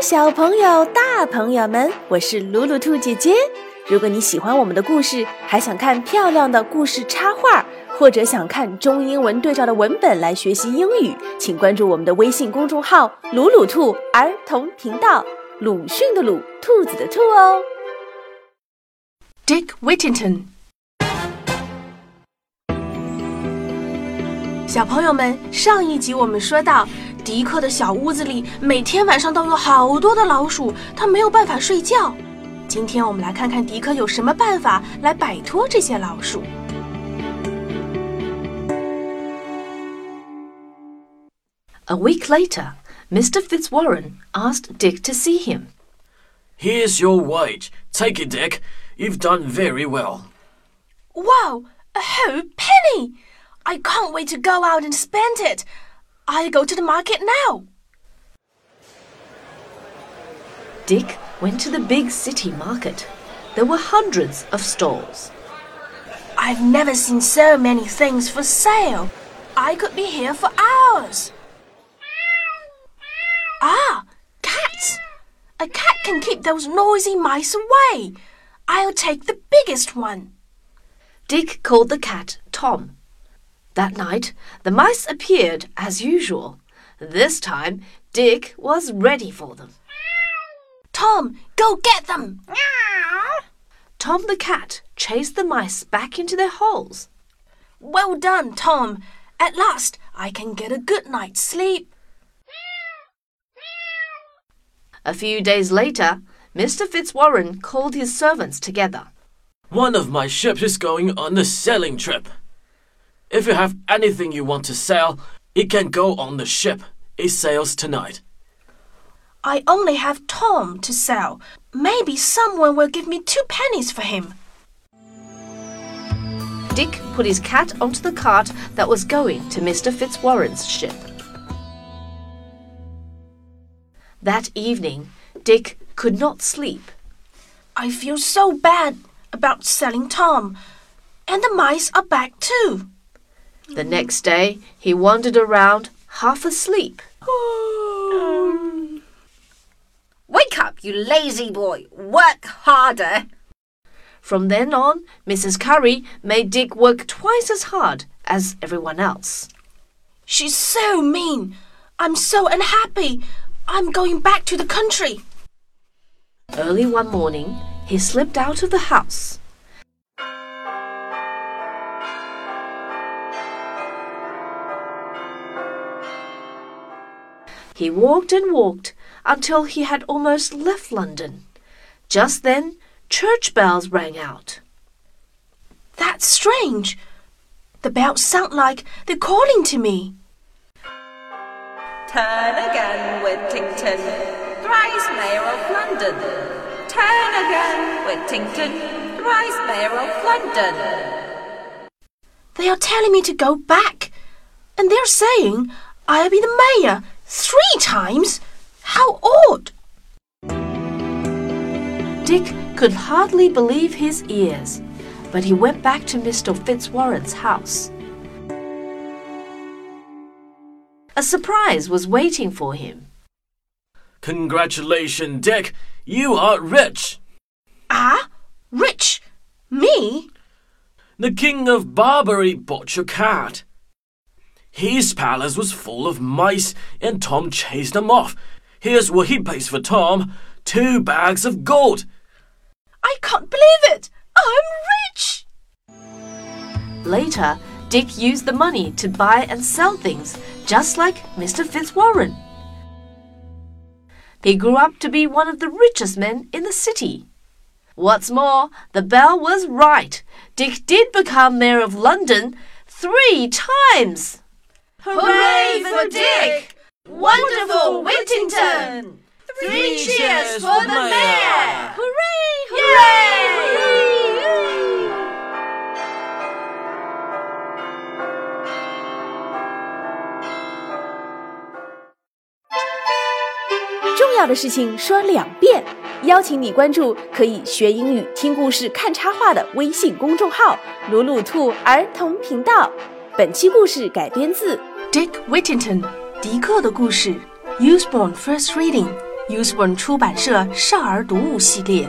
小朋友、大朋友们，我是鲁鲁兔姐姐。如果你喜欢我们的故事，还想看漂亮的故事插画，或者想看中英文对照的文本来学习英语，请关注我们的微信公众号“鲁鲁兔儿童频道”。鲁迅的鲁，兔子的兔哦。Dick Whittington，小朋友们，上一集我们说到，迪克的小屋子里每天晚上都有好多的老鼠，他没有办法睡觉。今天我们来看看迪克有什么办法来摆脱这些老鼠。A week later, Mr. Fitzwarren asked Dick to see him. Here's your wage. Take it, Dick. You've done very well. Wow, a whole penny! I can't wait to go out and spend it. I'll go to the market now. Dick went to the big city market. There were hundreds of stalls. I've never seen so many things for sale. I could be here for hours. Ah, cats! A cat can keep those noisy mice away. I'll take the biggest one. Dick called the cat Tom. That night, the mice appeared as usual. This time, Dick was ready for them. Tom, go get them! Tom the cat chased the mice back into their holes. Well done, Tom. At last, I can get a good night's sleep. A few days later, Mr. Fitzwarren called his servants together. One of my ships is going on a sailing trip. If you have anything you want to sell, it can go on the ship. It sails tonight. I only have Tom to sell. Maybe someone will give me two pennies for him. Dick put his cat onto the cart that was going to Mr. Fitzwarren's ship. That evening, Dick could not sleep. I feel so bad about selling Tom. And the mice are back too. The next day, he wandered around half asleep. Wake up, you lazy boy. Work harder. From then on, Mrs. Curry made Dick work twice as hard as everyone else. She's so mean. I'm so unhappy. I'm going back to the country. Early one morning, he slipped out of the house. He walked and walked until he had almost left London. Just then, church bells rang out. That's strange. The bells sound like they're calling to me. Turn again, Whittington, thrice Mayor of London. Turn again, Whittington, thrice Mayor of London. They are telling me to go back. And they're saying I'll be the mayor three times? How odd! Dick could hardly believe his ears, but he went back to Mr. Fitzwarren's house. A surprise was waiting for him. Congratulations, Dick. You are rich. Ah? Rich? Me? The King of Barbary bought your cat. His palace was full of mice, and Tom chased them off. Here's what he pays for Tom two bags of gold. I can't believe it! I'm rich! Later, Dick used the money to buy and sell things, just like Mr. Fitzwarren. He grew up to be one of the richest men in the city. What's more, the bell was right. Dick did become Mayor of London three times. Hooray for Dick! Wonderful Whittington! Three cheers for the mayor! Hooray! Hooray! 重要的事情说两遍，邀请你关注可以学英语、听故事、看插画的微信公众号“鲁鲁兔儿童频道”。本期故事改编自 Dick Whittington，迪克的故事。Usborne First Reading，Usborne 出版社少儿读物系列。